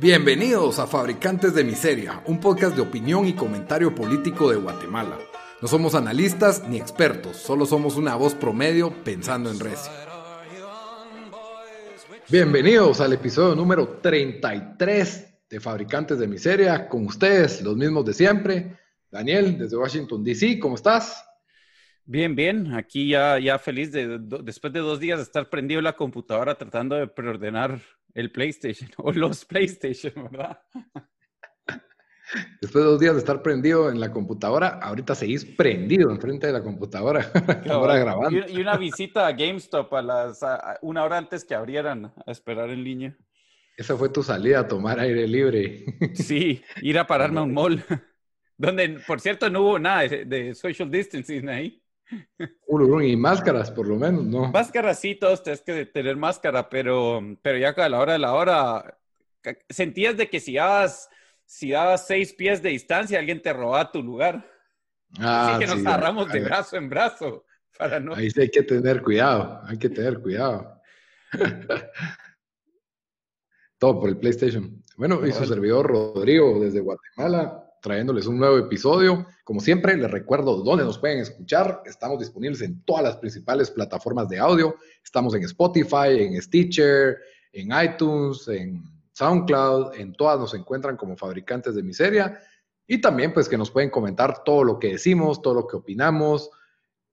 Bienvenidos a Fabricantes de Miseria, un podcast de opinión y comentario político de Guatemala. No somos analistas ni expertos, solo somos una voz promedio pensando en recio. Bienvenidos al episodio número 33 de Fabricantes de Miseria, con ustedes, los mismos de siempre. Daniel, desde Washington, D.C., ¿cómo estás? Bien, bien, aquí ya, ya feliz de, después de dos días de estar prendido en la computadora tratando de preordenar el PlayStation o los PlayStation, ¿verdad? Después de dos días de estar prendido en la computadora, ahorita seguís prendido enfrente de la computadora, ahora grabando. Y, una visita a GameStop a las una hora antes que abrieran a esperar en línea. Esa fue tu salida a tomar aire libre. Sí, ir a pararme a un mall. Donde, por cierto, no hubo nada de social distancing ahí. Y máscaras, por lo menos, ¿no? Máscaras sí, todos tienes que tener máscara, pero, pero ya a la hora de la hora, sentías de que si dabas, si dabas seis pies de distancia, alguien te robaba tu lugar. Ah, Así que nos agarramos de brazo en brazo. Para no... Ahí sí hay que tener cuidado, hay que tener cuidado. Todo por el PlayStation. Bueno, y su servidor Rodrigo desde Guatemala trayéndoles un nuevo episodio. Como siempre, les recuerdo dónde nos pueden escuchar. Estamos disponibles en todas las principales plataformas de audio. Estamos en Spotify, en Stitcher, en iTunes, en SoundCloud. En todas nos encuentran como fabricantes de miseria. Y también, pues, que nos pueden comentar todo lo que decimos, todo lo que opinamos.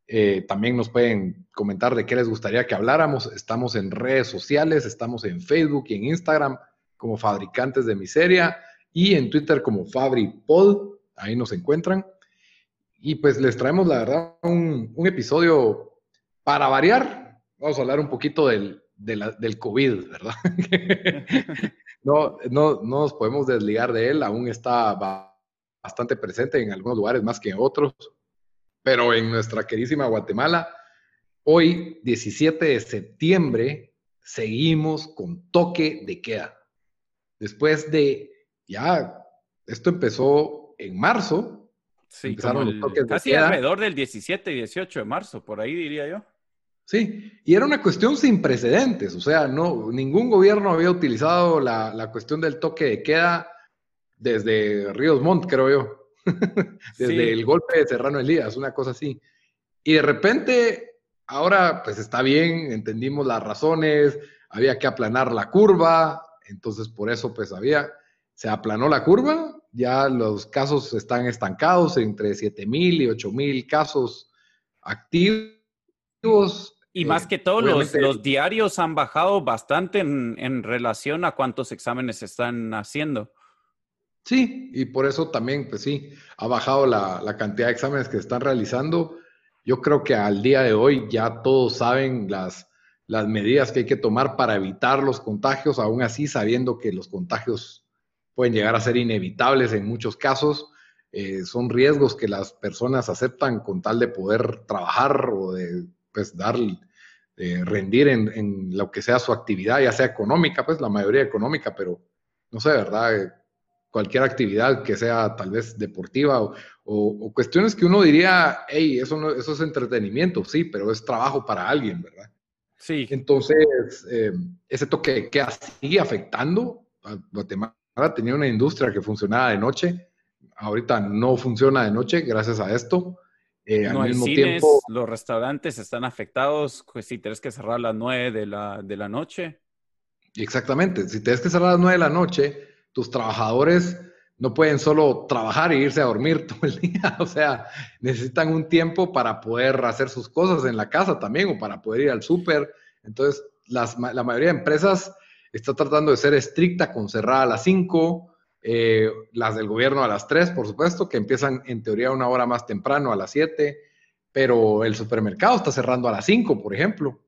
Eh, también nos pueden comentar de qué les gustaría que habláramos. Estamos en redes sociales, estamos en Facebook y en Instagram como fabricantes de miseria y en Twitter como FabriPod, ahí nos encuentran. Y pues les traemos, la verdad, un, episodio para variar. Vamos a hablar un poquito del, del COVID, ¿verdad? no, no, no nos podemos desligar de él, aún está bastante presente en algunos lugares más que en otros. Pero en nuestra queridísima Guatemala, hoy, 17 de septiembre, seguimos con toque de queda. Después de ya, esto empezó en marzo. Sí, casi alrededor del 17 y 18 de marzo, por ahí diría yo. Sí, y era una cuestión sin precedentes, o sea, no, ningún gobierno había utilizado la, cuestión del toque de queda desde Ríos Montt, creo yo, desde el golpe de Serrano Elías, una cosa así. Y de repente, ahora pues está bien, entendimos las razones, había que aplanar la curva, entonces por eso pues había, se aplanó la curva, ya los casos están estancados entre 7 mil y 8 mil casos activos. Y más que todo, los, diarios han bajado bastante en, relación a cuántos exámenes están haciendo. Sí, y por eso también, pues sí, ha bajado la, la, cantidad de exámenes que están realizando. Yo creo que al día de hoy ya todos saben las, las medidas que hay que tomar para evitar los contagios, aún así sabiendo que los contagios pueden llegar a ser inevitables en muchos casos. Eh, son riesgos que las personas aceptan con tal de poder trabajar o de pues, dar, rendir en, lo que sea su actividad, ya sea económica, pues la mayoría económica, pero no sé, ¿verdad? Eh, cualquier actividad que sea tal vez deportiva o, cuestiones que uno diría, hey, eso, no, eso es entretenimiento, sí, pero es trabajo para alguien, ¿verdad? Sí. Entonces, eh, ese toque que sigue afectando a Guatemala Ahora tenía una industria que funcionaba de noche, ahorita no funciona de noche gracias a esto. Eh, no al mismo tiempo, los restaurantes están afectados, pues si tienes que cerrar a las 9 de la, de la noche. Exactamente, si tienes que cerrar a las 9 de la noche, tus trabajadores no pueden solo trabajar e irse a dormir todo el día, o sea, necesitan un tiempo para poder hacer sus cosas en la casa también o para poder ir al súper. Entonces, las, la mayoría de empresas está tratando de ser estricta con cerrar a las 5, eh, las del gobierno a las 3, por supuesto, que empiezan en teoría una hora más temprano, a las 7, pero el supermercado está cerrando a las 5, por ejemplo.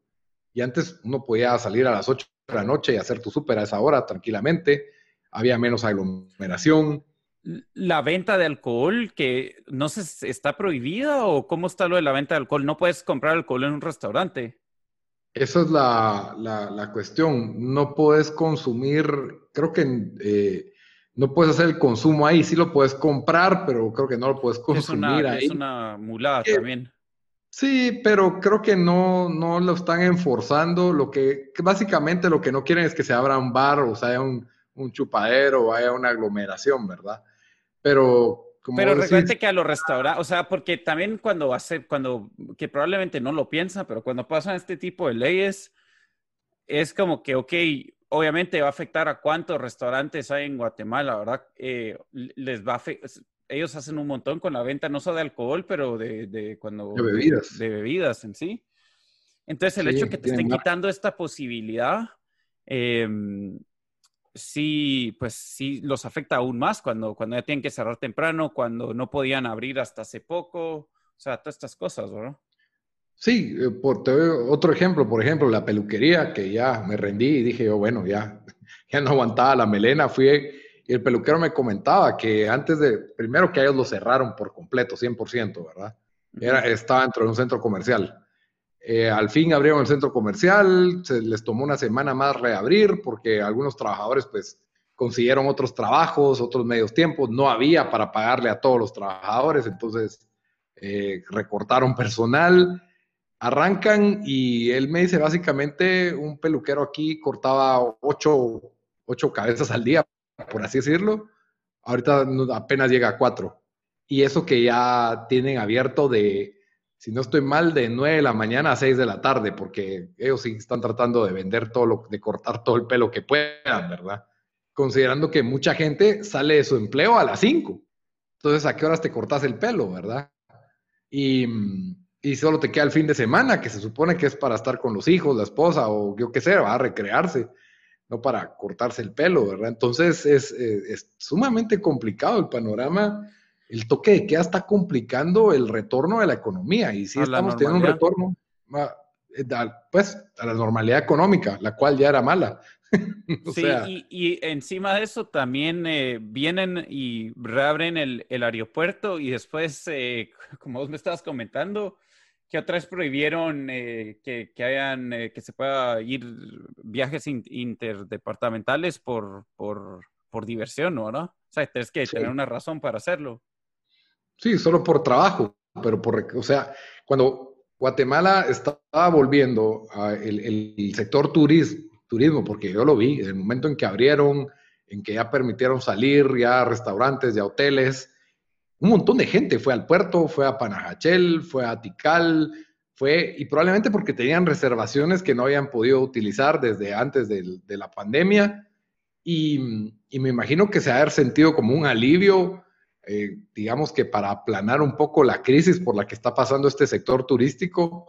Y antes uno podía salir a las 8 de la noche y hacer tu súper a esa hora tranquilamente, había menos aglomeración. La venta de alcohol, que no sé, ¿está prohibida o cómo está lo de la venta de alcohol? No puedes comprar alcohol en un restaurante. Esa es la, la, cuestión. No puedes consumir, creo que eh, no puedes hacer el consumo ahí. Sí lo puedes comprar, pero creo que no lo puedes consumir ahí. Es una mulada eh, también. Sí, pero creo que no, no lo están enforzando. Lo que, básicamente lo que no quieren es que se abra un bar o sea un, un chupadero, vaya a una aglomeración, ¿verdad? Pero como Pero recuerde que a los restaurantes, o sea, porque también cuando hace, cuando, que probablemente no lo piensa, pero cuando pasan este tipo de leyes, es como que, ok, obviamente va a afectar a cuántos restaurantes hay en Guatemala, ¿verdad? Eh, les va a ellos hacen un montón con la venta no solo de alcohol, pero de, de cuando... De bebidas. De bebidas en sí. Entonces, el hecho de que te estén quitando esta posibilidad, em, sí, pues sí los afecta aún más cuando, cuando ya tienen que cerrar temprano, cuando no podían abrir hasta hace poco, o sea, todas estas cosas, ¿verdad? Sí, eh, por, otro ejemplo, por ejemplo, la peluquería, que ya me rendí y dije yo, bueno, ya, ya no aguantaba la melena, fui y el peluquero me comentaba que antes de, primero que ellos lo cerraron por completo, 100%, ¿verdad? Era, estaba dentro de un centro comercial. Eh, al fin abrieron el centro comercial, se les tomó una semana más reabrir porque algunos trabajadores pues consiguieron otros trabajos, otros medios tiempos, no había para pagarle a todos los trabajadores, entonces eh, recortaron personal, arrancan y él me dice básicamente un peluquero aquí cortaba ocho, ocho cabezas al día, por así decirlo, ahorita apenas llega a cuatro. Y eso que ya tienen abierto de si no estoy mal, de 9 de la mañana a 6 de la tarde, porque ellos sí están tratando de vender todo lo, de cortar todo el pelo que puedan, ¿verdad? Considerando que mucha gente sale de su empleo a las 5. Entonces, ¿a qué horas te cortas el pelo, verdad? Y, solo te queda el fin de semana, que se supone que es para estar con los hijos, la esposa o yo qué sé, va a recrearse, no para cortarse el pelo, ¿verdad? Entonces, es, es sumamente complicado el panorama el toque de queda está complicando el retorno de la economía y sí estamos teniendo un retorno eh, pues a la normalidad económica, la cual ya era mala. sí, y, encima de eso también eh, vienen y reabren el, aeropuerto y después, eh, como vos me estabas comentando, que otra vez prohibieron que, hayan, que se pueda ir viajes interdepartamentales por, por, por diversión, ¿no? O sea, tienes que tener una razón para hacerlo. Sí, solo por trabajo, pero por, o sea, cuando Guatemala estaba volviendo al el, sector turismo, turismo, porque yo lo vi, en el momento en que abrieron, en que ya permitieron salir, ya restaurantes, ya hoteles, un montón de gente fue al puerto, fue a Panajachel, fue a Tikal, fue, y probablemente porque tenían reservaciones que no habían podido utilizar desde antes de, la pandemia, y, y, me imagino que se ha sentido como un alivio eh, digamos que para aplanar un poco la crisis por la que está pasando este sector turístico,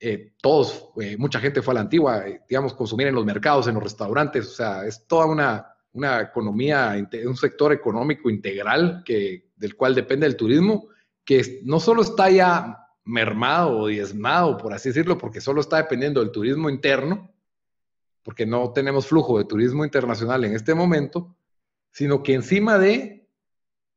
eh, todos, eh, mucha gente fue a la antigua, digamos, consumir en los mercados, en los restaurantes, o sea, es toda una, una economía, un sector económico integral que, del cual depende el turismo, que no solo está ya mermado o diezmado, por así decirlo, porque solo está dependiendo del turismo interno, porque no tenemos flujo de turismo internacional en este momento, sino que encima de,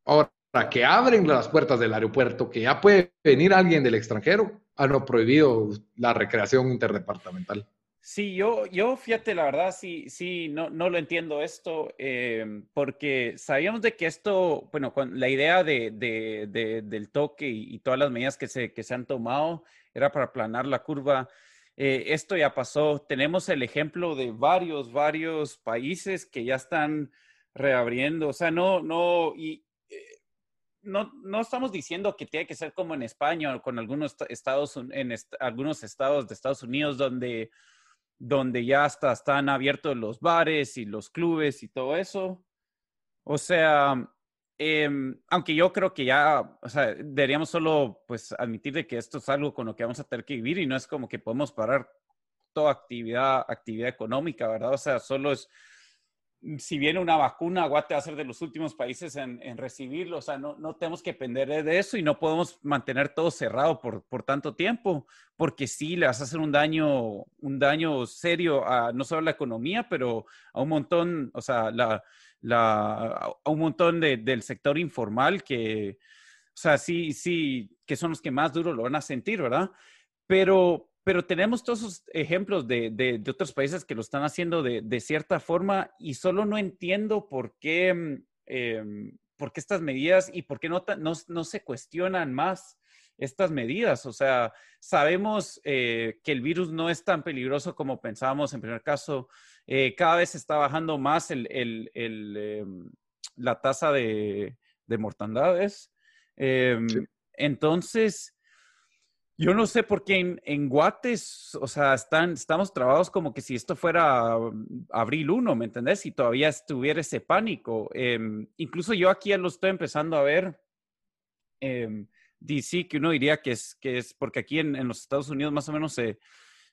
ahora que abren las puertas del aeropuerto, que ya puede venir alguien del extranjero, han prohibido la recreación interdepartamental. Sí, yo, yo fíjate, la verdad, sí, sí, no, no lo entiendo esto, eh, porque sabíamos de que esto, bueno, con la idea de, de, del toque y, todas las medidas que se, que se han tomado era para aplanar la curva. Eh, esto ya pasó. Tenemos el ejemplo de varios, varios países que ya están reabriendo. O sea, no, no, y eh, no, no estamos diciendo que tiene que ser como en España o con algunos estados, en algunos estados de Estados Unidos donde, donde ya hasta están abiertos los bares y los clubes y todo eso. O sea, em, aunque yo creo que ya, o sea, deberíamos solo pues admitir de que esto es algo con lo que vamos a tener que vivir y no es como que podemos parar toda actividad, actividad económica, ¿verdad? O sea, solo es si viene una vacuna, Guate va a ser de los últimos países en, recibirlo. O sea, no, no, tenemos que depender de eso y no podemos mantener todo cerrado por, por, tanto tiempo, porque sí le vas a hacer un daño, un daño serio a no solo la economía, pero a un montón, o sea, la, la, a un montón de, del sector informal que, o sea, sí, sí, que son los que más duro lo van a sentir, ¿verdad? Pero, pero tenemos todos esos ejemplos de, de, otros países que lo están haciendo de, de, cierta forma y solo no entiendo por qué, em, por qué estas medidas y por qué no, no, no, se cuestionan más estas medidas. O sea, sabemos eh, que el virus no es tan peligroso como pensábamos en primer caso. Eh, cada vez está bajando más el, em, la tasa de, de mortandades. Em, entonces, yo no sé por qué en, en, Guates, o sea, están, estamos trabados como que si esto fuera mm, abril 1, ¿me entendés? Y todavía estuviera ese pánico. Em, incluso yo aquí ya lo estoy empezando a ver. Eh, que uno diría que es, que es porque aquí en, en los Estados Unidos más o menos se,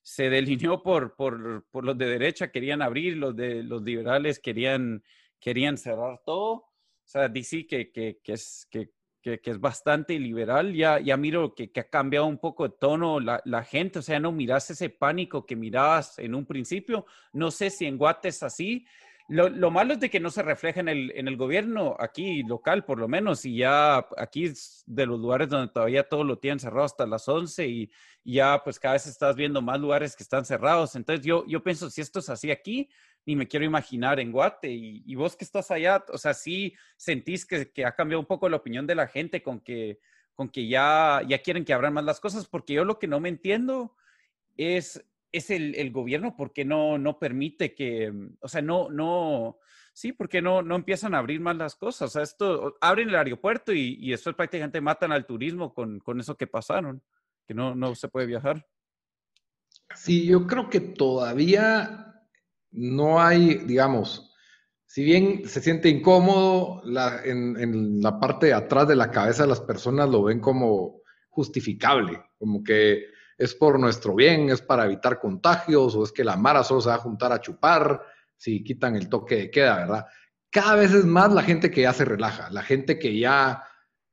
se delineó por, por, por, los de derecha, querían abrir, los de los liberales querían, querían cerrar todo. O sea, DC que, que, que es, que, que, es bastante liberal, ya, ya miro que, que, ha cambiado un poco de tono la, la, gente, o sea, no miras ese pánico que mirabas en un principio. No sé si en Guate es así. Lo, lo, malo es de que no se refleja en el, en el gobierno aquí local, por lo menos, y ya aquí es de los lugares donde todavía todo lo tienen cerrado hasta las 11 y, ya pues cada vez estás viendo más lugares que están cerrados. Entonces yo, yo pienso, si esto es así aquí, ni me quiero imaginar en Guate. Y, vos que estás allá, o sea, sí sentís que, que, ha cambiado un poco la opinión de la gente con que, con que ya, ya quieren que abran más las cosas, porque yo lo que no me entiendo es, es el, el gobierno, porque no, no permite que, o sea, no, no, sí, porque no, no empiezan a abrir más las cosas. O esto, abren el aeropuerto y, y después prácticamente matan al turismo con, con eso que pasaron, que no, no se puede viajar. Sí, yo creo que todavía no hay, digamos, si bien se siente incómodo, en, la parte de atrás de la cabeza de las personas lo ven como justificable, como que es por nuestro bien, es para evitar contagios, o es que la Mara solo se va a juntar a chupar si quitan el toque de queda, ¿verdad? Cada vez es más la gente que ya se relaja, la gente que ya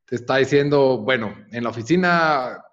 te está diciendo, bueno, en la oficina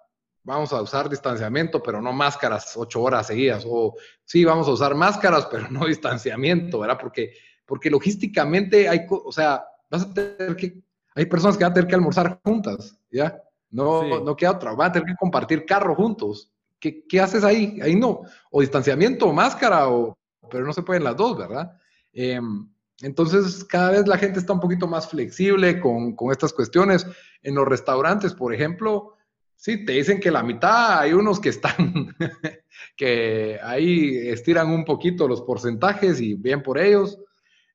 vamos a usar distanciamiento, pero no máscaras ocho horas seguidas, o sí, vamos a usar máscaras, pero no distanciamiento, ¿verdad? Porque, porque logísticamente hay, o sea, vas a tener que, hay personas que van a tener que almorzar juntas, ¿ya? No, no queda otra, van a tener que compartir carro juntos. ¿Qué, ¿Qué, haces ahí? Ahí no. O distanciamiento, o máscara, o, pero no se pueden las dos, ¿verdad? Em, entonces, cada vez la gente está un poquito más flexible con, con estas cuestiones. En los restaurantes, por ejemplo, Sí, te dicen que la mitad hay unos que están, que ahí estiran un poquito los porcentajes y bien por ellos.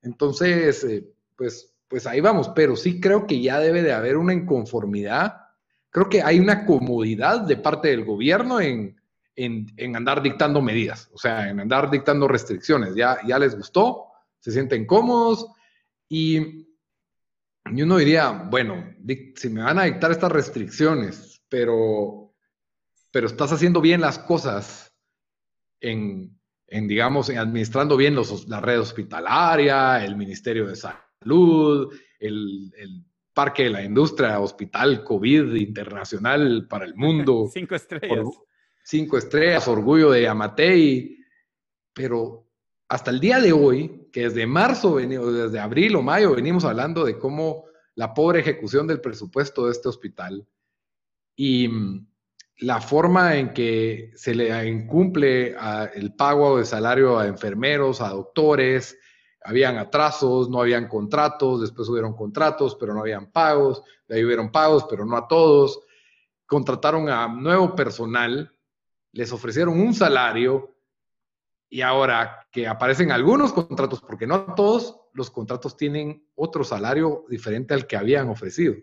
Entonces, eh, pues, pues ahí vamos, pero sí creo que ya debe de haber una inconformidad. Creo que hay una comodidad de parte del gobierno en, en, andar dictando medidas, o sea, en andar dictando restricciones. Ya, ya les gustó, se sienten cómodos y, y uno diría, bueno, si me van a dictar estas restricciones, pero, pero estás haciendo bien las cosas en, digamos, en administrando bien los, la red hospitalaria, el Ministerio de Salud, el, Parque de la Industria, Hospital COVID Internacional para el Mundo. cinco estrellas. cinco estrellas, orgullo de Amatei, pero hasta el día de hoy, que desde marzo, desde abril o mayo, venimos hablando de cómo la pobre ejecución del presupuesto de este hospital y mm, la forma en que se le incumple el pago de salario a enfermeros, a doctores, habían atrasos, no habían contratos, después hubieron contratos, pero no habían pagos, de ahí hubieron pagos, pero no a todos. Contrataron a nuevo personal, les ofrecieron un salario y ahora que aparecen algunos contratos, porque no todos los contratos tienen otro salario diferente al que habían ofrecido.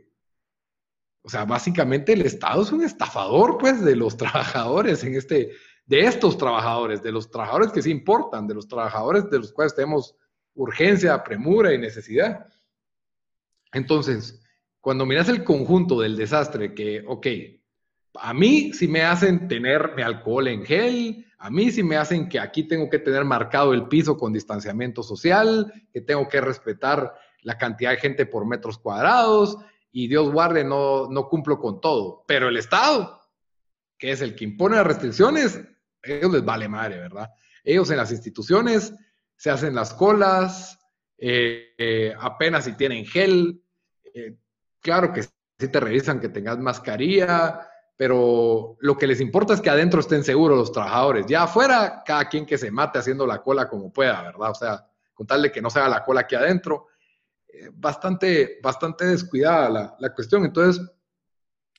O sea, básicamente el Estado es un estafador, pues, de los trabajadores en este, de estos trabajadores, de los trabajadores que sí importan, de los trabajadores de los cuales tenemos urgencia, premura y necesidad. Entonces, cuando miras el conjunto del desastre, que, ok, a mí sí me hacen tener mi alcohol en gel, a mí sí me hacen que aquí tengo que tener marcado el piso con distanciamiento social, que tengo que respetar la cantidad de gente por metros cuadrados, y Dios guarde, no, no cumplo con todo. Pero el Estado, que es el que impone las restricciones, ellos les vale madre, ¿verdad? Ellos en las instituciones se hacen las colas, eh, eh, apenas si tienen gel, eh, claro que sí te revisan que tengas mascarilla, pero lo que les importa es que adentro estén seguros los trabajadores. Ya afuera, cada quien que se mate haciendo la cola como pueda, ¿verdad? O sea, con tal de que no se haga la cola aquí adentro bastante, bastante descuidada la, la, cuestión. Entonces...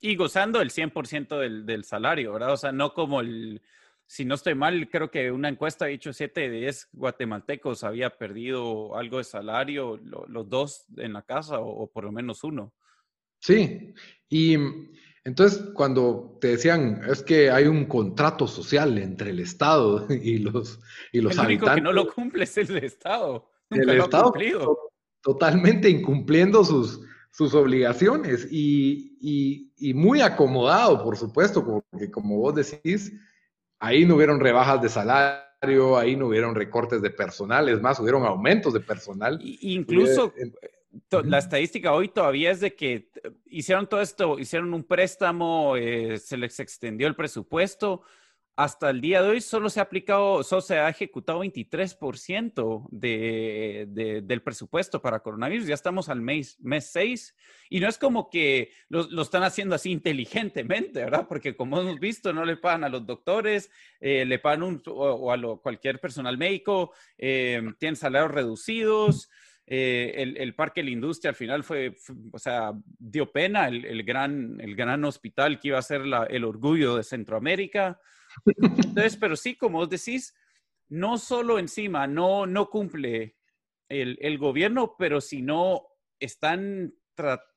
Y gozando el 100% del, del salario, ¿verdad? O sea, no como el si no estoy mal, creo que una encuesta ha dicho 7 de 10 guatemaltecos había perdido algo de salario, los dos en la casa o, por lo menos uno. Sí, y entonces cuando te decían es que hay un contrato social entre el Estado y los, y los el único que no lo cumple es el Estado. el Estado totalmente incumpliendo sus, sus obligaciones y, y, y muy acomodado, por supuesto, porque como vos decís, Ahí no hubieron rebajas de salario, ahí no hubieron recortes de personal, es más, hubieron aumentos de personal. incluso la estadística hoy todavía es de que hicieron todo esto, hicieron un préstamo, eh, se les extendió el presupuesto, hasta el día de hoy solo se ha aplicado, solo se ha ejecutado 23% de, del presupuesto para coronavirus. Ya estamos al mes, mes 6 y no es como que lo, están haciendo así inteligentemente, ¿verdad? Porque como hemos visto, no le pagan a los doctores, eh, le pagan o, a cualquier personal médico, eh, tienen salarios reducidos. Eh, el, el, Parque de la Industria al final fue, o sea, dio pena el, el, gran, el gran hospital que iba a ser el orgullo de Centroamérica. Entonces, pero sí, como vos decís, no solo encima no, no cumple el, el gobierno, pero si no están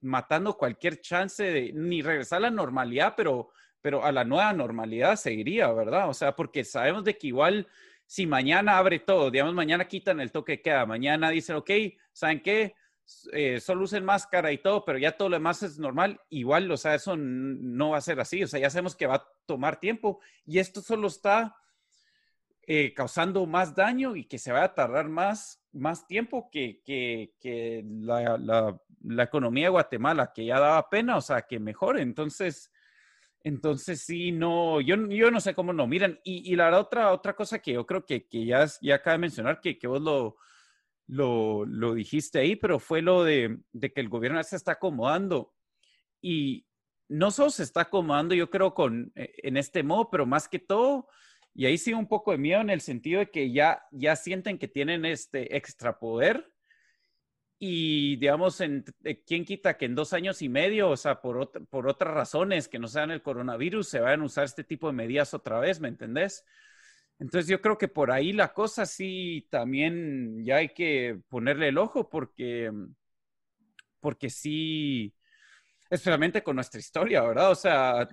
matando cualquier chance de ni regresar a la normalidad, pero, pero a la nueva normalidad seguiría, ¿verdad? O sea, porque sabemos de que igual si mañana abre todo, digamos, mañana quitan el toque que queda, mañana dicen, ok, ¿saben qué? Eh, solo usen máscara y todo, pero ya todo lo demás es normal, igual, o sea, eso no va a ser así, o sea, ya sabemos que va a tomar tiempo y esto solo está eh, causando más daño y que se va a tardar más, más tiempo que, que, la, la, economía de Guatemala, que ya daba pena, o sea, que mejore. Entonces, entonces sí, no, yo, yo no sé cómo no miran. Y, y la otra, otra cosa que yo creo que, que ya, ya acaba de mencionar, que, que vos lo, lo, lo dijiste ahí, pero fue lo de, que el gobierno se está acomodando. Y no solo se está acomodando, yo creo, con, eh, en este modo, pero más que todo, y ahí sí un poco de miedo en el sentido de que ya, ya sienten que tienen este extra poder. Y digamos, en, eh, ¿quién quita que en dos años y medio, o sea, por, por otras razones que no sean el coronavirus, se vayan a usar este tipo de medidas otra vez, ¿me entendés? Entonces yo creo que por ahí la cosa sí también ya hay que ponerle el ojo porque, porque sí, especialmente con nuestra historia, ¿verdad? O sea,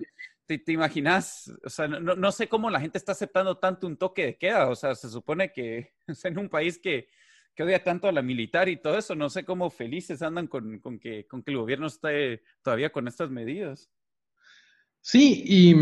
te, imaginas, o sea, no, sé cómo la gente está aceptando tanto un toque de queda, o sea, se supone que en un país que, que odia tanto a la militar y todo eso, no sé cómo felices andan con, con, que, con que el gobierno esté todavía con estas medidas. Sí, y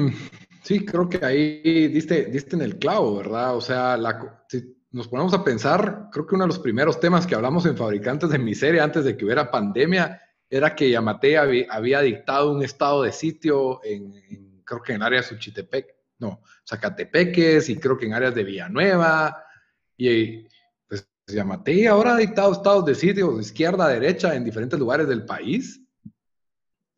sí, creo que ahí diste, diste en el clavo, ¿verdad? O sea, la, si nos ponemos a pensar, creo que uno de los primeros temas que hablamos en Fabricantes de Miseria antes de que hubiera pandemia era que Yamate había, dictado un estado de sitio en, creo que en áreas de Suchitepec, no, Zacatepeques y creo que en áreas de Villanueva. Y pues Yamate ahora ha dictado estados de sitio izquierda derecha en diferentes lugares del país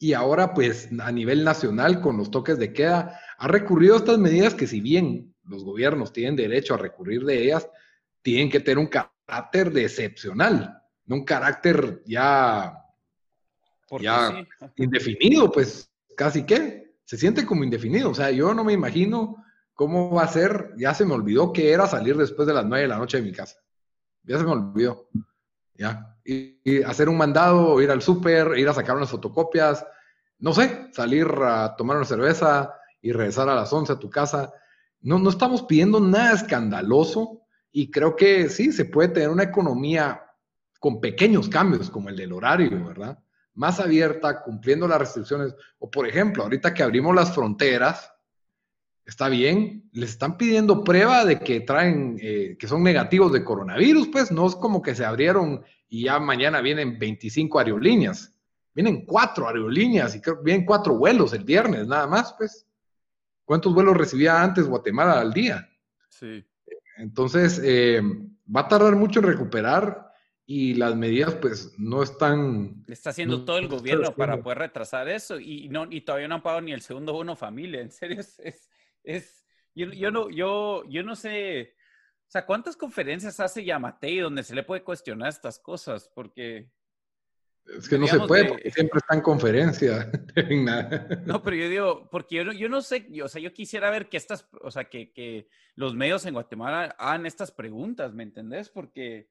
y ahora pues a nivel nacional con los toques de queda ha recurrido a estas medidas que si bien los gobiernos tienen derecho a recurrir de ellas, tienen que tener un carácter de excepcional, no un carácter ya, ya indefinido, pues casi que se siente como indefinido. O sea, yo no me imagino cómo va a ser, ya se me olvidó que era salir después de las nueve de la noche de mi casa. Ya se me olvidó. Y, hacer un mandado, ir al súper, ir a sacar unas fotocopias, no sé, salir a tomar una cerveza y regresar a las 11 a tu casa. No, no estamos pidiendo nada escandaloso y creo que sí, se puede tener una economía con pequeños cambios como el del horario, ¿verdad? Más abierta, cumpliendo las restricciones. O por ejemplo, ahorita que abrimos las fronteras, está bien, les están pidiendo prueba de que traen, eh, que son negativos de coronavirus, pues no es como que se abrieron y ya mañana vienen 25 aerolíneas, vienen cuatro aerolíneas y creo vienen cuatro vuelos el viernes nada más, pues. ¿Cuántos vuelos recibía antes Guatemala al día? Sí. Entonces, eh, va a tardar mucho en recuperar y las medidas pues no están... Está haciendo todo el gobierno para poder retrasar eso y, no, y todavía no han pagado ni el segundo bono familia, en serio, es, es, yo, yo, no, yo, yo no sé, o sea, ¿cuántas conferencias hace Yamatei donde se le puede cuestionar estas cosas? Porque... Es que no se puede, porque siempre está en conferencia. no, pero yo digo, porque yo no, yo no sé, o sea, yo quisiera ver que estas, o sea, que, que, los medios en Guatemala hagan estas preguntas, ¿me entendés? Porque,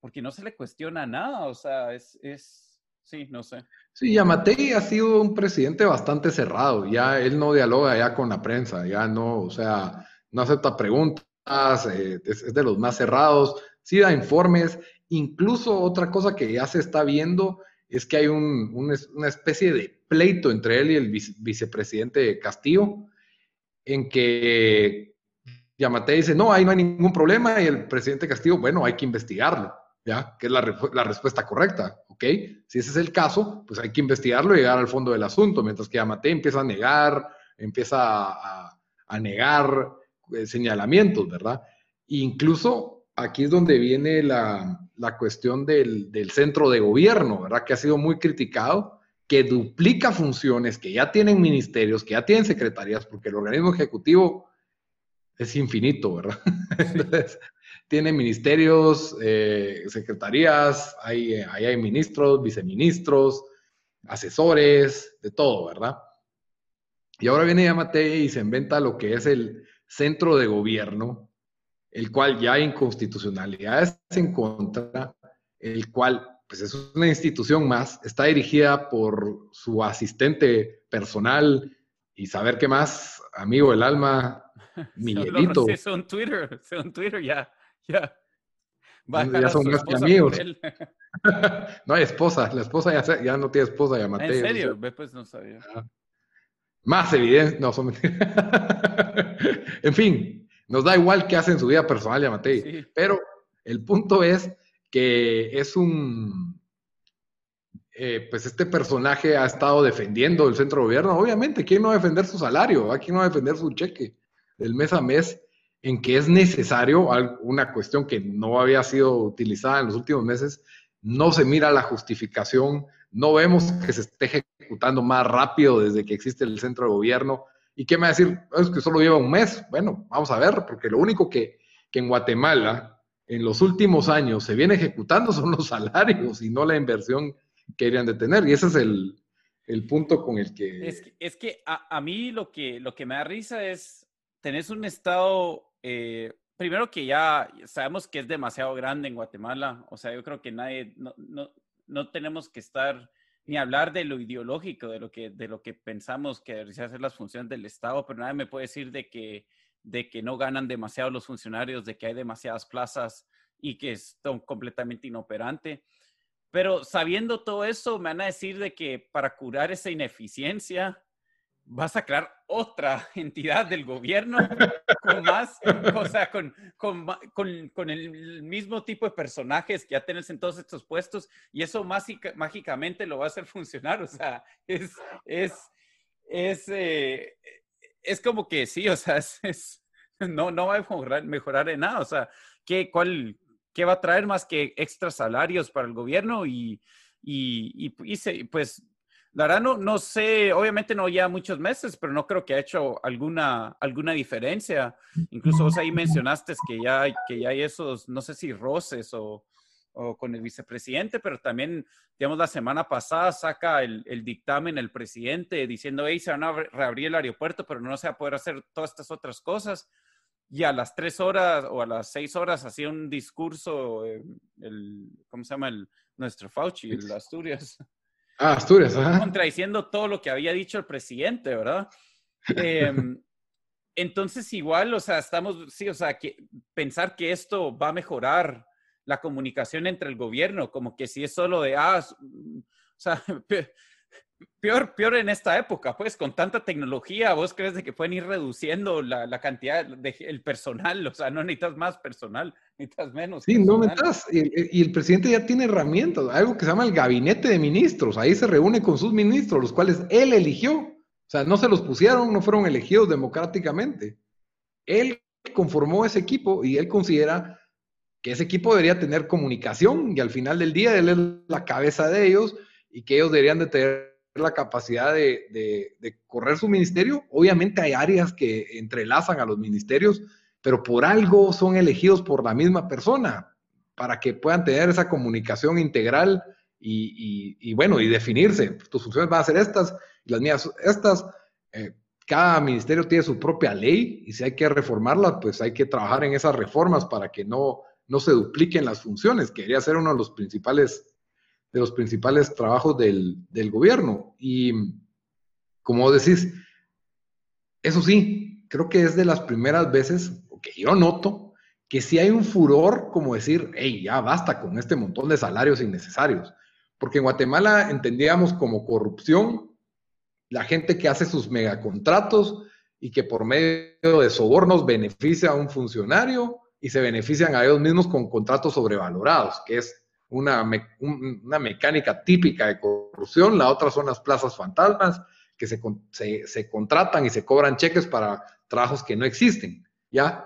porque no se le cuestiona nada, o sea, es, es, sí, no sé. Sí, Yamatei ha sido un presidente bastante cerrado, ya él no dialoga ya con la prensa, ya no, o sea, no acepta preguntas, eh, es de los más cerrados, sí da informes, incluso otra cosa que ya se está viendo es que hay una especie de pleito entre él y el vicepresidente Castillo, en que Yamate dice, no, ahí no hay ningún problema, y el presidente Castillo, bueno, hay que investigarlo, ¿ya? Que es la, respuesta correcta, ¿ok? Si ese es el caso, pues hay que investigarlo y llegar al fondo del asunto, mientras que Yamate empieza a negar, empieza a, negar eh, señalamientos, ¿verdad? incluso aquí es donde viene la, cuestión del, centro de gobierno, ¿verdad? Que ha sido muy criticado, que duplica funciones, que ya tienen ministerios, que ya tienen secretarías, porque el organismo ejecutivo es infinito, ¿verdad? Entonces, tiene ministerios, eh, secretarías, ahí hay ministros, viceministros, asesores, de todo, ¿verdad? Y ahora viene Yamate y se inventa lo que es el centro de gobierno, el cual ya hay inconstitucionalidades en contra, el cual pues es una institución más, está dirigida por su asistente personal y saber qué más, amigo del alma, Miguelito. Son Twitter, son Twitter, ya, ya. ya son más que amigos. no hay esposa, la esposa ya, ya no tiene esposa, ya. ¿En serio? pues no sabía. Ah. Más evidente, no, son... en fin, nos da igual qué hace en su vida personal, Yamatei. Pero el punto es que es un. Eh, pues este personaje ha estado defendiendo el centro de gobierno. Obviamente, ¿quién no va a defender su salario? ¿A quién no va a defender su cheque del mes a mes? En que es necesario, una cuestión que no había sido utilizada en los últimos meses, no se mira la justificación, no vemos que se esté ejecutando más rápido desde que existe el centro de gobierno ¿Y qué me va a decir? Es que solo lleva un mes. Bueno, vamos a ver, porque lo único que, en Guatemala en los últimos años se viene ejecutando son los salarios y no la inversión que deberían de tener. Y ese es el, punto con el que... Es que, a, mí lo que, lo que me da risa es, tenés un estado, eh, primero que ya sabemos que es demasiado grande en Guatemala, o sea, yo creo que nadie, no, no, no tenemos que estar ni hablar de lo ideológico, de lo que, de lo que pensamos que deberían ser las funciones del Estado, pero nadie me puede decir de que, de que no ganan demasiado los funcionarios, de que hay demasiadas plazas y que es completamente inoperante. Pero sabiendo todo eso, me van a decir de que para curar esa ineficiencia, vas a crear otra entidad del gobierno con más, o sea, con, con, con, el mismo tipo de personajes que ya tienes en todos estos puestos y eso mágicamente lo va a hacer funcionar, o sea, es, es, es, eh, es como que sí, o sea, es, no, no va a mejorar, mejorar en nada, o sea, ¿qué, cuál, ¿qué va a traer más que extra salarios para el gobierno y, y, y, pues la verdad no, no sé, obviamente no ya muchos meses, pero no creo que ha hecho alguna, alguna diferencia. Incluso vos ahí mencionaste que ya, que ya hay esos, no sé si roces o, o con el vicepresidente, pero también, digamos, la semana pasada saca el, el, dictamen el presidente diciendo, hey, se van a reabrir el aeropuerto, pero no se va a poder hacer todas estas otras cosas. Y a las tres horas o a las seis horas hacía un discurso, eh, el, ¿cómo se llama? El, nuestro Fauci, el Asturias. Ah, Asturias, ajá. Contradiciendo todo lo que había dicho el presidente, ¿verdad? Em, entonces, igual, o sea, estamos, sí, o sea, que pensar que esto va a mejorar la comunicación entre el gobierno, como que si es solo de, ah, o sea, Peor, peor en esta época, pues con tanta tecnología, ¿vos crees de que pueden ir reduciendo la, la cantidad del personal? O sea, no necesitas más personal, necesitas menos. Sí, no necesitas. Y, y, el presidente ya tiene herramientas, algo que se llama el gabinete de ministros. Ahí se reúne con sus ministros, los cuales él eligió. O sea, no se los pusieron, no fueron elegidos democráticamente. Él conformó ese equipo y él considera que ese equipo debería tener comunicación y al final del día él es la cabeza de ellos y que ellos deberían de tener la capacidad de, correr su ministerio. Obviamente hay áreas que entrelazan a los ministerios, pero por algo son elegidos por la misma persona, para que puedan tener esa comunicación integral y, bueno, y definirse. Tus funciones van a ser estas y las mías estas. Eh, cada ministerio tiene su propia ley y si hay que reformarla, pues hay que trabajar en esas reformas para que no, no se dupliquen las funciones, que ser uno de los principales, de los principales trabajos del, del gobierno. Y como decís, eso sí, creo que es de las primeras veces que yo noto que si hay un furor como decir, hey, ya basta con este montón de salarios innecesarios. Porque en Guatemala entendíamos como corrupción la gente que hace sus megacontratos y que por medio de sobornos beneficia a un funcionario y se benefician a ellos mismos con contratos sobrevalorados, que es una, una mecánica típica de corrupción. La otra son las plazas fantasmas, que se, se, contratan y se cobran cheques para trabajos que no existen, ¿ya?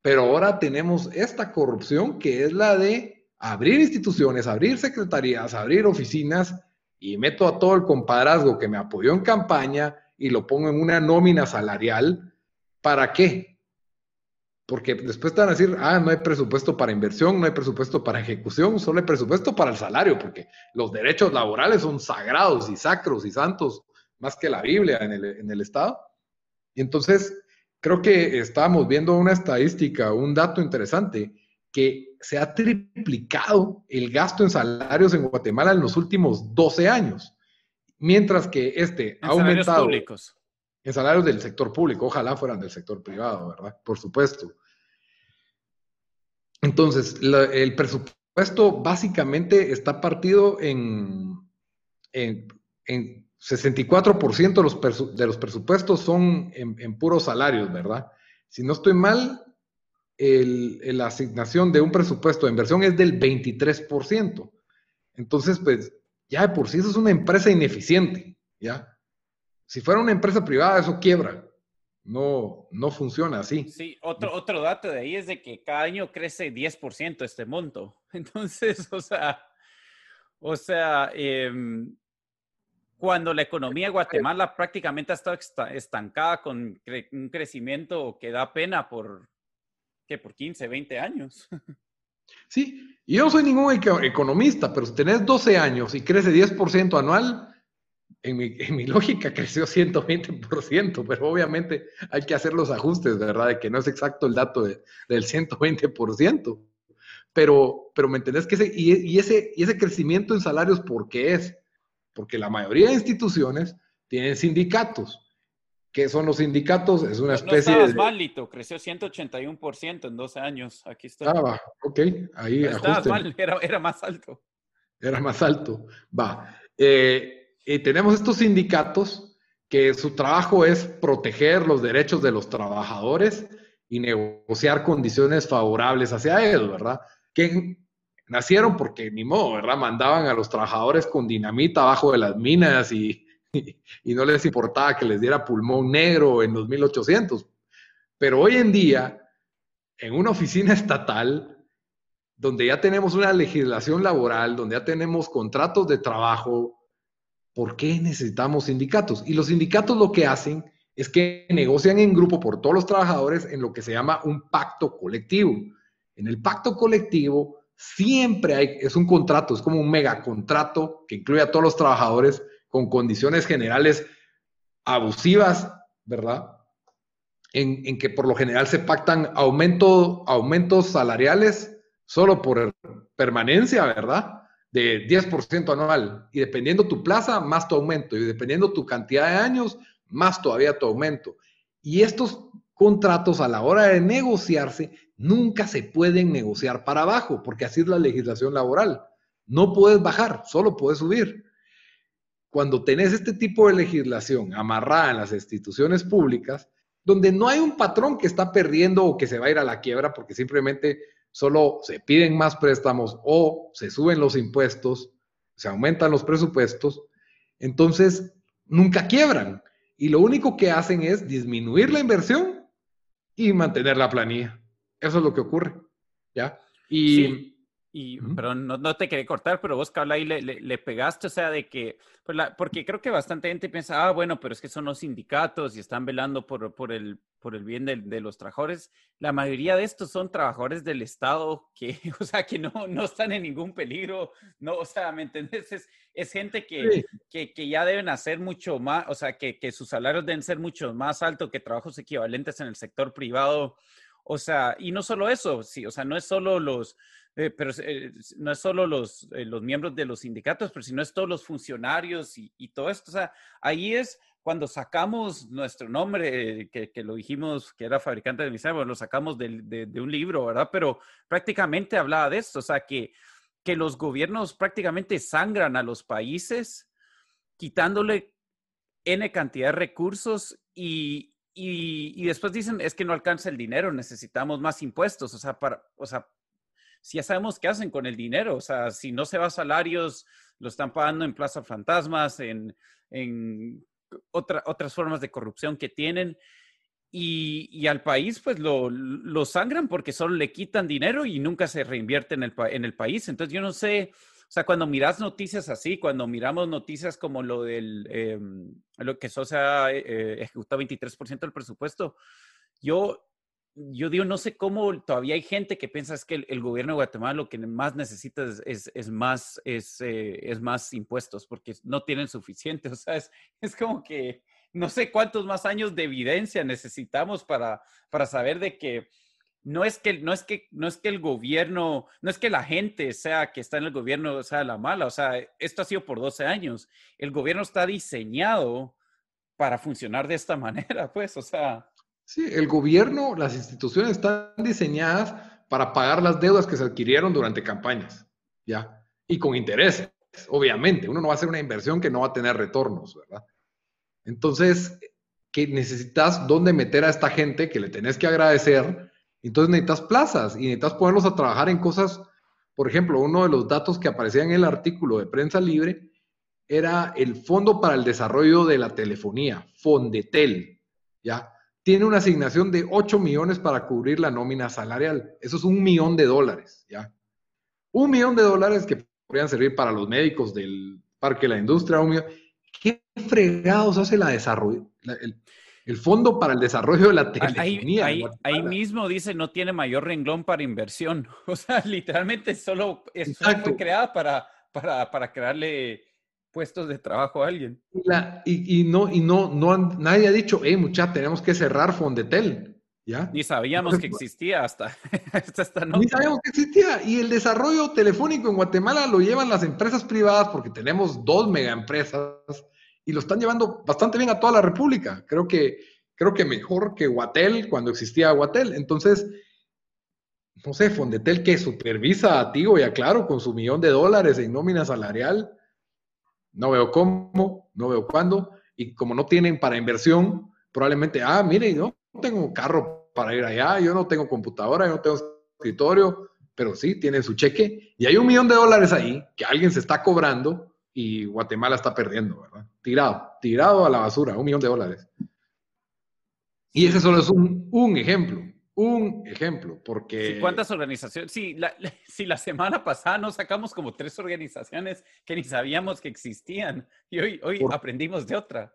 Pero ahora tenemos esta corrupción que es la de abrir instituciones, abrir secretarías, abrir oficinas y meto a todo el compadrazgo que me apoyó en campaña y lo pongo en una nómina salarial. ¿Para qué? Porque después te van a decir, ah, no hay presupuesto para inversión, no hay presupuesto para ejecución, solo hay presupuesto para el salario, porque los derechos laborales son sagrados y sacros y santos más que la Biblia en el, Estado. Y entonces, creo que estábamos viendo una estadística, un dato interesante, que se ha triplicado el gasto en salarios en Guatemala en los últimos 12 años, mientras que este ha aumentado públicos. en salarios del sector público, ojalá fueran del sector privado, ¿verdad? Por supuesto. Entonces, el presupuesto básicamente está partido en, en 64% de los, de los presupuestos son en, puros salarios, ¿verdad? Si no estoy mal, la asignación de un presupuesto de inversión es del 23%. Entonces, pues, ya de por sí eso es una empresa ineficiente, ¿ya? Si fuera una empresa privada, eso quiebra. No, no funciona así. Sí, otro, otro dato de ahí es de que cada año crece 10% este monto. Entonces, o sea, o sea, eh, cuando la economía de Guatemala prácticamente ha estado estancada con un crecimiento que da pena por, ¿qué? por 15, 20 años. Sí, yo no soy ningún economista, pero si tenés 12 años y crece 10% anual, en mi, en mi, lógica creció 120%, pero obviamente hay que hacer los ajustes, ¿verdad? De que no es exacto el dato del 120%. Pero, pero me entendés que ese, y, ese, y ese crecimiento en salarios, ¿por qué es? porque la mayoría de instituciones tienen sindicatos. ¿Qué son los sindicatos? Es una especie no estabas de... creció 181% en 12 años. Aquí está. Ah, ok, ahí no estabas mal, era, más alto. Era más alto, va. Eh, y tenemos estos sindicatos que su trabajo es proteger los derechos de los trabajadores y negociar condiciones favorables hacia ellos, ¿verdad? Que nacieron porque ni modo, ¿verdad? Mandaban a los trabajadores con dinamita abajo de las minas y, y, no les importaba que les diera pulmón negro en los 1800. Pero hoy en día, en una oficina estatal, donde ya tenemos una legislación laboral, donde ya tenemos contratos de trabajo, ¿por qué necesitamos sindicatos? Y los sindicatos lo que hacen es que negocian en grupo por todos los trabajadores en lo que se llama un pacto colectivo. En el pacto colectivo, Siempre hay, es un contrato, es como un megacontrato que incluye a todos los trabajadores con condiciones generales abusivas, ¿verdad? En, que por lo general se pactan aumento, aumentos salariales solo por permanencia, ¿verdad? De 10% anual. Y dependiendo tu plaza, más tu aumento. Y dependiendo tu cantidad de años, más todavía tu aumento. Y estos contratos a la hora de negociarse nunca se pueden negociar para abajo, porque así es la legislación laboral. No puedes bajar, solo puedes subir. Cuando tenés este tipo de legislación amarrada en las instituciones públicas, donde no hay un patrón que está perdiendo o que se va a ir a la quiebra porque simplemente solo se piden más préstamos o se suben los impuestos, se aumentan los presupuestos, entonces nunca quiebran. Y lo único que hacen es disminuir la inversión y mantener la planilla. Eso es lo que ocurre, ¿ya? Y, Y, pero no, te quería cortar, pero vos, Carla, ahí le, le, pegaste, o sea, de que, pues porque creo que bastante gente piensa, ah, bueno, pero es que son los sindicatos y están velando por, por, el, por el bien de, de, los trabajadores. La mayoría de estos son trabajadores del Estado que, o sea, que no, no están en ningún peligro, no, o sea, ¿me entendés? Es, es gente que, que, que, ya deben hacer mucho más, o sea, que, que sus salarios deben ser mucho más altos que trabajos equivalentes en el sector privado. O sea, y no solo eso, sí, o sea, no es solo los, eh, pero eh, no es solo los, eh, los miembros de los sindicatos, pero sino es todos los funcionarios y, y todo esto. O sea, ahí es cuando sacamos nuestro nombre, que, que, lo dijimos que era fabricante de miseria, lo sacamos de, de, un libro, ¿verdad? Pero prácticamente hablaba de esto, o sea, que, que los gobiernos prácticamente sangran a los países, quitándole N cantidad de recursos y, y, y, después dicen, es que no alcanza el dinero, necesitamos más impuestos, o sea, para, o sea, si ya sabemos qué hacen con el dinero. O sea, si no se va a salarios, lo están pagando en Plaza Fantasmas, en, en otras formas de corrupción que tienen. Y, y al país, pues lo, lo, sangran porque solo le quitan dinero y nunca se reinvierte en el, en el país. Entonces, yo no sé, o sea, cuando miras noticias así, cuando miramos noticias como lo del, eh, lo que Sosa eh, ejecutó 23% del presupuesto, yo yo digo, no sé cómo todavía hay gente que piensa es que el, gobierno de Guatemala lo que más necesita es, es, más, es, eh, es, más impuestos porque no tienen suficiente. O sea, es, como que no sé cuántos más años de evidencia necesitamos para, para saber de que no es que, no es que, no es que el gobierno, no es que la gente sea que está en el gobierno sea la mala. O sea, esto ha sido por 12 años. El gobierno está diseñado para funcionar de esta manera, pues, o sea. Sí, el gobierno, las instituciones están diseñadas para pagar las deudas que se adquirieron durante campañas, ¿ya? Y con intereses, obviamente. Uno no va a hacer una inversión que no va a tener retornos, ¿verdad? Entonces, que necesitas dónde meter a esta gente que le tenés que agradecer. Entonces necesitas plazas y necesitas ponerlos a trabajar en cosas. Por ejemplo, uno de los datos que aparecía en el artículo de prensa libre era el Fondo para el Desarrollo de la Telefonía, Fondetel, ¿ya? Tiene una asignación de 8 millones para cubrir la nómina salarial. Eso es un millón de dólares, ¿ya? Un millón de dólares que podrían servir para los médicos del Parque de la Industria. ¿Qué fregados hace la desarrollo, el, Fondo para el Desarrollo de la Telefonía? Ahí, mismo dice no tiene mayor renglón para inversión. O sea, literalmente solo, fue creada para, para, para crearle puestos de trabajo a alguien. y, no, y no, no nadie ha dicho, hey, mucha, tenemos que cerrar Fondetel. ¿Ya? Ni sabíamos que existía hasta, esta noche. Ni sabíamos que existía. Y el desarrollo telefónico en Guatemala lo llevan las empresas privadas porque tenemos dos mega empresas y lo están llevando bastante bien a toda la República. Creo que, creo que mejor que Guatel cuando existía Guatel. Entonces, no sé, Fondetel que supervisa a Tigo y a Claro con su millón de dólares en nómina salarial no veo cómo, no veo cuándo, y como no tienen para inversión, probablemente, ah, mire, no tengo carro para ir allá, yo no tengo computadora, yo no tengo escritorio, pero sí tienen su cheque, y hay un millón de dólares ahí que alguien se está cobrando y Guatemala está perdiendo, ¿verdad? Tirado, tirado a la basura, un millón de dólares. Y ese solo es un, un ejemplo un ejemplo, porque... ¿Cuántas organizaciones? Sí la, la semana pasada nos sacamos como tres organizaciones que ni sabíamos que existían y hoy, hoy aprendimos de otra.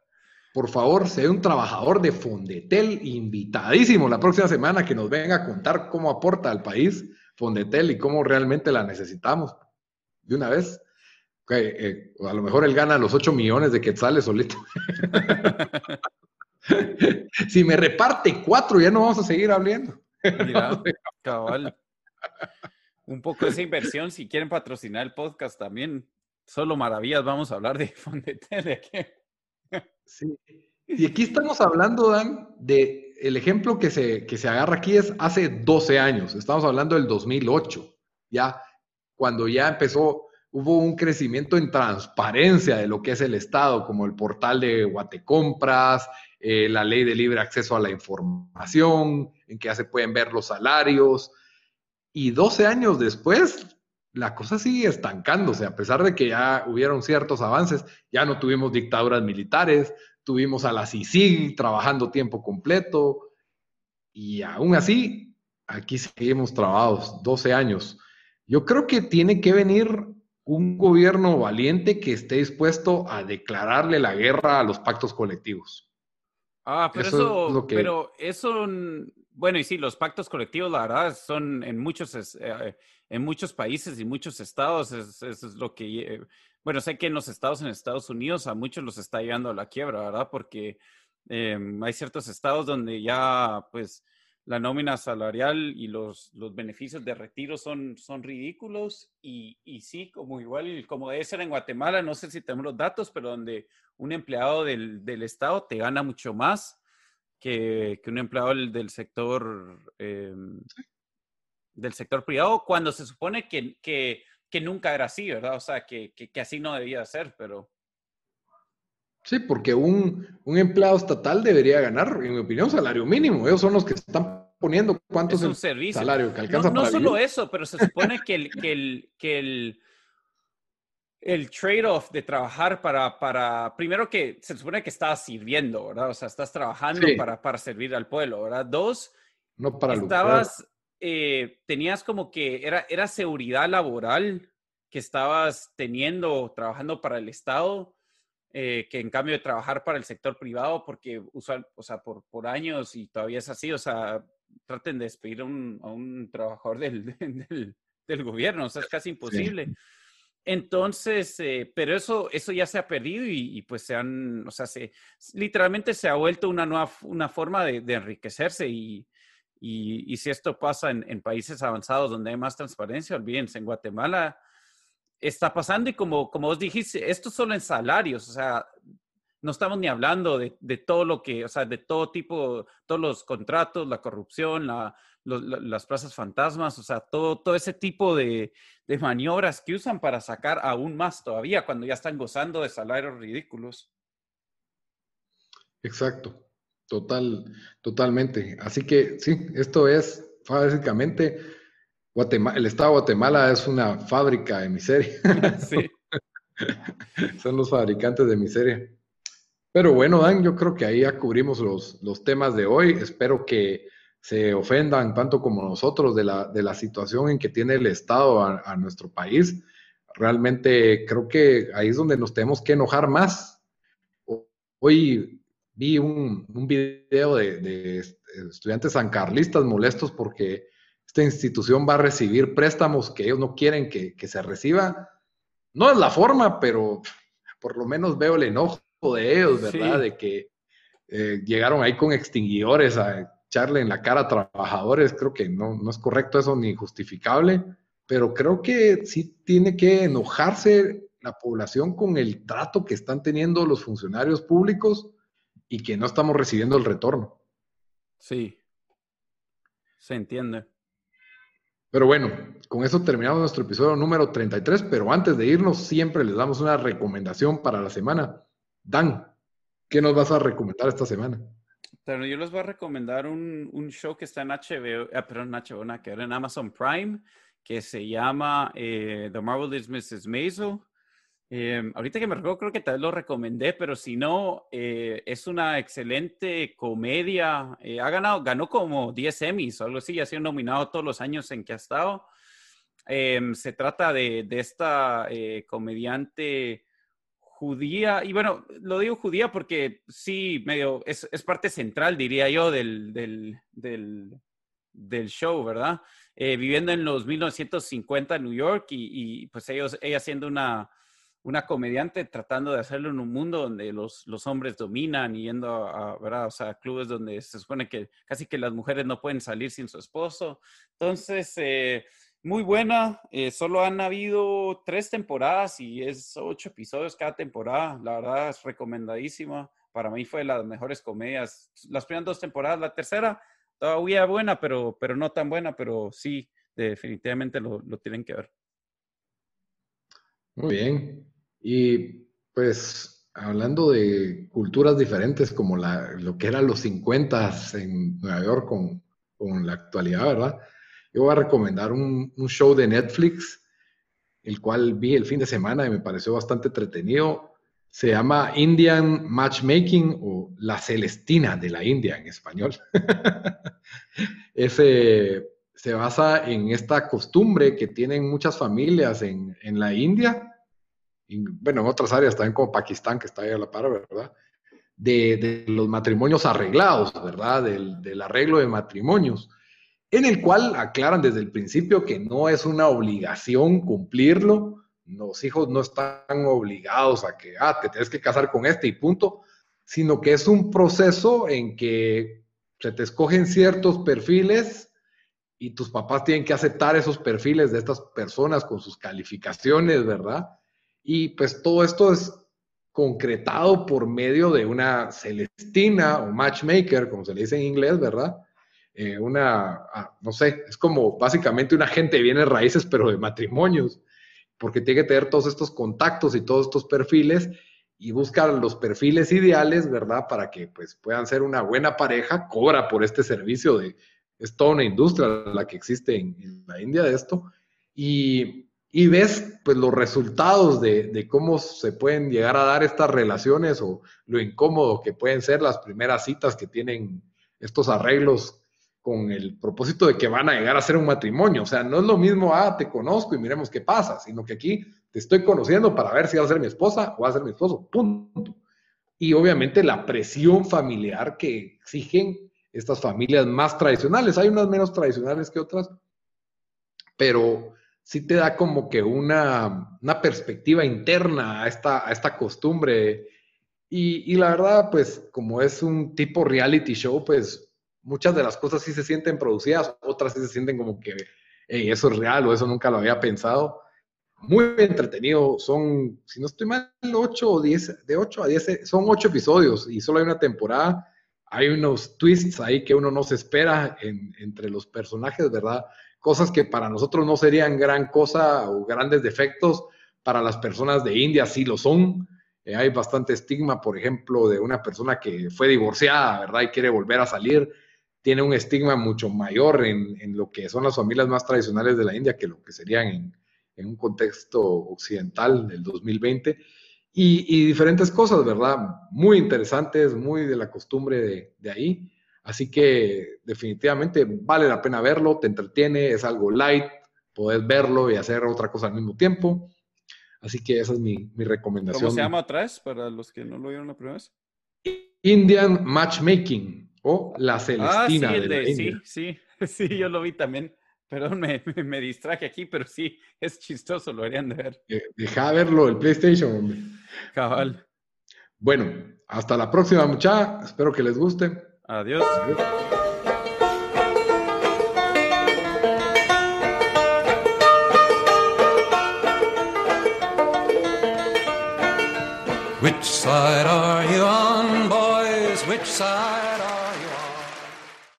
Por favor, sea un trabajador de Fondetel invitadísimo la próxima semana que nos venga a contar cómo aporta al país Fondetel y cómo realmente la necesitamos. De una vez, eh, a lo mejor él gana los 8 millones de quetzales solito. si me reparte cuatro, ya no vamos a seguir hablando. Mira, cabal. Un poco de esa inversión, si quieren patrocinar el podcast también, solo maravillas, vamos a hablar de Fondetel. sí. Y aquí estamos hablando, Dan, de el ejemplo que se, que se agarra aquí es hace 12 años. Estamos hablando del 2008, ya cuando ya empezó, hubo un crecimiento en transparencia de lo que es el Estado, como el portal de Guatecompras, eh, la ley de libre acceso a la información, en que ya se pueden ver los salarios. Y 12 años después, la cosa sigue estancándose, a pesar de que ya hubieron ciertos avances, ya no tuvimos dictaduras militares, tuvimos a la CICIG trabajando tiempo completo, y aún así, aquí seguimos trabados, 12 años. Yo creo que tiene que venir un gobierno valiente que esté dispuesto a declararle la guerra a los pactos colectivos. Ah, pero eso, pero eso, bueno, y sí, los pactos colectivos, la verdad, son en muchos, eh, en muchos países y muchos estados, eso es, lo que, eh, bueno, sé que en los estados, en Estados Unidos, a muchos los está llevando a la quiebra, ¿verdad? Porque em, hay ciertos estados donde ya, pues, la nómina salarial y los, los beneficios de retiro son, son ridículos y, y, sí, como igual, como debe ser en Guatemala, no sé si tenemos los datos, pero donde un empleado del, del Estado te gana mucho más que, que un empleado del, sector em, del sector privado, cuando se supone que, que, que, nunca era así, ¿verdad? O sea, que, que así no debía ser, pero... Sí, porque un, un, empleado estatal debería ganar, en mi opinión, salario mínimo. Ellos son los que están poniendo cuánto es un servicio. salario que alcanza no, no solo eso, pero se supone que el, que el, que el, el trade-off de trabajar para, para, primero que se supone que estás sirviendo, ¿verdad? O sea, estás trabajando para, para servir al pueblo, ¿verdad? Dos, no para estabas, eh, tenías como que era, era seguridad laboral que estabas teniendo, trabajando para el Estado eh, que en cambio de trabajar para el sector privado, porque usual, o sea, por, por años y todavía es así, o sea, traten de despedir a un, a un trabajador del, del, del, gobierno, o sea, es casi imposible. Entonces, eh, pero eso, eso ya se ha perdido y, pues se han, o sea, se, literalmente se ha vuelto una nueva, una forma de, de enriquecerse y, y, y, si esto pasa en, en, países avanzados donde hay más transparencia, olvídense, en Guatemala está pasando y como, como vos dijiste, esto solo en salarios, o sea, no estamos ni hablando de, todo lo que, o sea, de todo tipo, todos los contratos, la corrupción, la, las plazas fantasmas, o sea, todo, todo ese tipo de, de, maniobras que usan para sacar aún más todavía cuando ya están gozando de salarios ridículos. Exacto, total, totalmente. Así que sí, esto es básicamente el Estado de Guatemala es una fábrica de miseria. Sí. Son los fabricantes de miseria. Pero bueno, Dan, yo creo que ahí ya cubrimos los, los temas de hoy. Espero que se ofendan tanto como nosotros de la, de la situación en que tiene el Estado a, nuestro país. Realmente creo que ahí es donde nos tenemos que enojar más. Hoy vi un, un video de, de estudiantes sancarlistas molestos porque esta institución va a recibir préstamos que ellos no quieren que, se reciba. No es la forma, pero por lo menos veo el enojo de ellos, ¿verdad? De que eh, llegaron ahí con extinguidores a echarle en la cara a trabajadores. Creo que no, no es correcto eso ni justificable, pero creo que sí tiene que enojarse la población con el trato que están teniendo los funcionarios públicos y que no estamos recibiendo el retorno. Sí, se entiende. Pero bueno, con eso terminamos nuestro episodio número 33, pero antes de irnos siempre les damos una recomendación para la semana. Dan, ¿qué nos vas a recomendar esta semana? Pero yo les voy a recomendar un, un show que está en HBO, ah, perdón, HBO, que en Amazon Prime, que se llama eh, The Marvelous Mrs. Maisel. Eh, ahorita que me recuerdo, creo que tal vez lo recomendé, pero si no, eh, es una excelente comedia. Eh, ha ganado, ganó como 10 Emmys o algo así, ha sido nominado todos los años en que ha estado. Em, se trata de, de esta comediante judía, y bueno, lo digo judía porque sí, medio, es, es parte central, diría yo, del, del, del, del show, ¿verdad? viviendo en los 1950 en New York y, y pues ellos, ella siendo una una comediante tratando de hacerlo en un mundo donde los, los hombres dominan y yendo a, ¿verdad? O sea, clubes donde se supone que casi que las mujeres no pueden salir sin su esposo. Entonces, eh, muy buena. Eh, solo han habido tres temporadas y es ocho episodios cada temporada. La verdad es recomendadísima. Para mí fue las mejores comedias. Las primeras dos temporadas, la tercera todavía buena, pero, pero no tan buena, pero sí, definitivamente lo, lo tienen que ver. Muy bien. Y pues hablando de culturas diferentes como la, lo que eran los 50 en Nueva York con, con, la actualidad, ¿verdad? Yo voy a recomendar un, un, show de Netflix, el cual vi el fin de semana y me pareció bastante entretenido. Se llama Indian Matchmaking o La Celestina de la India en español. Ese se basa en esta costumbre que tienen muchas familias en, en la India, bueno, en otras áreas también como Pakistán, que está ahí a la par, ¿verdad? De, los matrimonios arreglados, ¿verdad? Del, del, arreglo de matrimonios, en el cual aclaran desde el principio que no es una obligación cumplirlo, los hijos no están obligados a que, ah, te tienes que casar con este y punto, sino que es un proceso en que se te escogen ciertos perfiles y tus papás tienen que aceptar esos perfiles de estas personas con sus calificaciones, ¿verdad? Y pues todo esto es concretado por medio de una celestina o matchmaker, como se le dice en inglés, ¿verdad? Eh, una, ah, no sé, es como básicamente una gente de bienes raíces, pero de matrimonios, porque tiene que tener todos estos contactos y todos estos perfiles y buscar los perfiles ideales, ¿verdad? Para que pues puedan ser una buena pareja, cobra por este servicio de, es toda una industria la que existe en, la India de esto, y, y, ves pues los resultados de, de, cómo se pueden llegar a dar estas relaciones o lo incómodo que pueden ser las primeras citas que tienen estos arreglos con el propósito de que van a llegar a ser un matrimonio. O sea, no es lo mismo, ah, te conozco y miremos qué pasa, sino que aquí te estoy conociendo para ver si va a ser mi esposa o va a ser mi esposo, punto. Y obviamente la presión familiar que exigen estas familias más tradicionales. Hay unas menos tradicionales que otras, pero sí te da como que una, una perspectiva interna a esta, a esta costumbre. Y, y, la verdad, pues como es un tipo reality show, pues muchas de las cosas sí se sienten producidas, otras sí se sienten como que eso es real o eso nunca lo había pensado muy entretenido. Son, si no estoy mal, 8 o 10, de 8 a 10, son 8 episodios y solo hay una temporada. Hay unos twists ahí que uno no se espera entre los personajes, ¿verdad? Cosas que para nosotros no serían gran cosa o grandes defectos, para las personas de India sí lo son. Eh, hay bastante estigma, por ejemplo, de una persona que fue divorciada, ¿verdad? Y quiere volver a salir. Tiene un estigma mucho mayor en, en lo que son las familias más tradicionales de la India que lo que serían en, en un contexto occidental del 2020 y, diferentes cosas, ¿verdad? Muy interesantes, muy de la costumbre de, de, ahí. Así que definitivamente vale la pena verlo, te entretiene, es algo light, puedes verlo y hacer otra cosa al mismo tiempo. Así que esa es mi, mi recomendación. ¿Cómo se llama atrás para los que no lo vieron la primera vez? Indian Matchmaking o La Celestina. Ah, sí, de, sí, sí, sí, yo lo vi también. Perdón, me, me, distraje aquí, pero sí, es chistoso, lo harían de ver. Eh, deja verlo, el PlayStation, hombre. Cabal. Bueno, hasta la próxima, muchacha. Espero que les guste. Adiós. Adiós. Which side are you on, boys? Which side?